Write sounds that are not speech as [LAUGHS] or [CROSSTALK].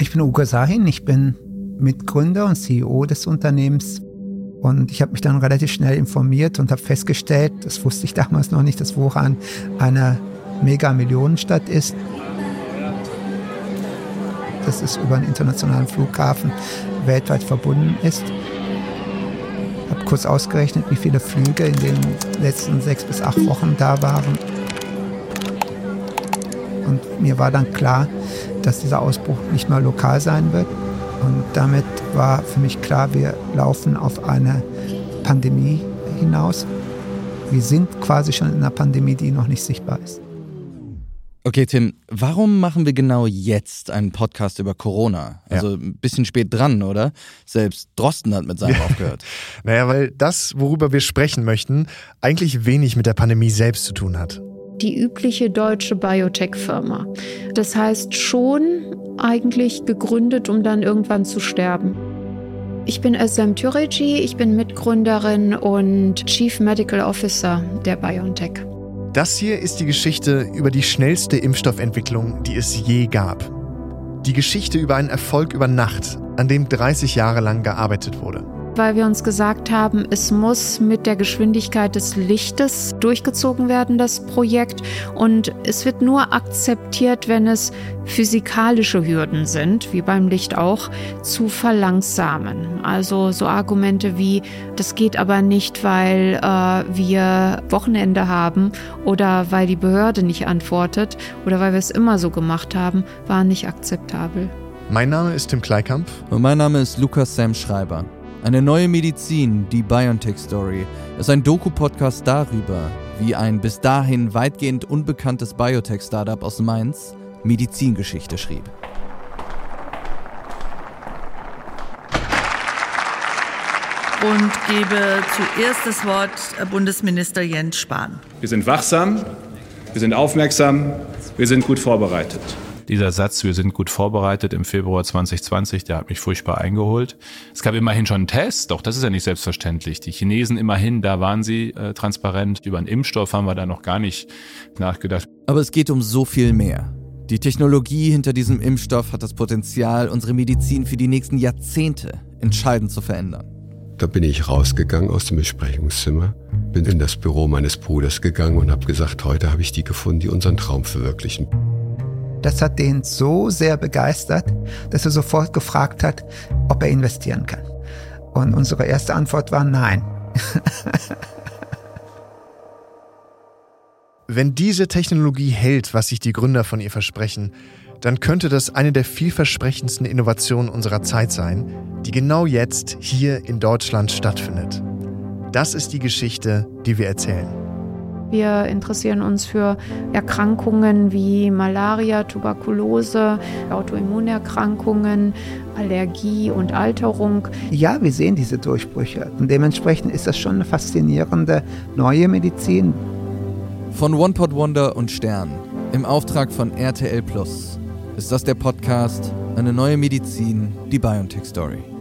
Ich bin Ugo Sahin, ich bin Mitgründer und CEO des Unternehmens. Und ich habe mich dann relativ schnell informiert und habe festgestellt, das wusste ich [LAUGHS] damals noch nicht, dass Wuhan eine Mega-Millionenstadt ist. Dass es über einen internationalen Flughafen weltweit verbunden ist. Ich habe kurz ausgerechnet, wie viele Flüge in den letzten sechs bis acht Wochen da waren. Und mir war dann klar, dass dieser Ausbruch nicht mehr lokal sein wird. Und damit war für mich klar, wir laufen auf eine Pandemie hinaus. Wir sind quasi schon in einer Pandemie, die noch nicht sichtbar ist. Okay, Tim, warum machen wir genau jetzt einen Podcast über Corona? Also ja. ein bisschen spät dran, oder? Selbst Drosten hat mit seinem ja. aufgehört. [LAUGHS] Naja, weil das, worüber wir sprechen möchten, eigentlich wenig mit der Pandemie selbst zu tun hat die übliche deutsche Biotech-Firma. Das heißt schon eigentlich gegründet, um dann irgendwann zu sterben. Ich bin Özlem Türeci, ich bin Mitgründerin und Chief Medical Officer der BioNTech. Das hier ist die Geschichte über die schnellste Impfstoffentwicklung, die es je gab. Die Geschichte über einen Erfolg über Nacht, an dem 30 Jahre lang gearbeitet wurde weil wir uns gesagt haben, es muss mit der Geschwindigkeit des Lichtes durchgezogen werden, das Projekt. Und es wird nur akzeptiert, wenn es physikalische Hürden sind, wie beim Licht auch, zu verlangsamen. Also so Argumente wie, das geht aber nicht, weil äh, wir Wochenende haben oder weil die Behörde nicht antwortet oder weil wir es immer so gemacht haben, waren nicht akzeptabel. Mein Name ist Tim Kleikamp. Und mein Name ist Lukas Sam Schreiber. Eine neue Medizin, die BioNTech Story, ist ein Doku-Podcast darüber, wie ein bis dahin weitgehend unbekanntes Biotech-Startup aus Mainz Medizingeschichte schrieb. Und gebe zuerst das Wort Bundesminister Jens Spahn. Wir sind wachsam, wir sind aufmerksam, wir sind gut vorbereitet. Dieser Satz, wir sind gut vorbereitet im Februar 2020, der hat mich furchtbar eingeholt. Es gab immerhin schon einen Test, doch das ist ja nicht selbstverständlich. Die Chinesen immerhin, da waren sie äh, transparent. Über einen Impfstoff haben wir da noch gar nicht nachgedacht. Aber es geht um so viel mehr. Die Technologie hinter diesem Impfstoff hat das Potenzial, unsere Medizin für die nächsten Jahrzehnte entscheidend zu verändern. Da bin ich rausgegangen aus dem Besprechungszimmer, bin in das Büro meines Bruders gegangen und habe gesagt, heute habe ich die gefunden, die unseren Traum verwirklichen. Das hat den so sehr begeistert, dass er sofort gefragt hat, ob er investieren kann. Und unsere erste Antwort war nein. [LAUGHS] Wenn diese Technologie hält, was sich die Gründer von ihr versprechen, dann könnte das eine der vielversprechendsten Innovationen unserer Zeit sein, die genau jetzt hier in Deutschland stattfindet. Das ist die Geschichte, die wir erzählen. Wir interessieren uns für Erkrankungen wie Malaria, Tuberkulose, Autoimmunerkrankungen, Allergie und Alterung. Ja, wir sehen diese Durchbrüche und dementsprechend ist das schon eine faszinierende neue Medizin. Von One Pot Wonder und Stern im Auftrag von RTL Plus ist das der Podcast Eine neue Medizin, die BioNTech Story.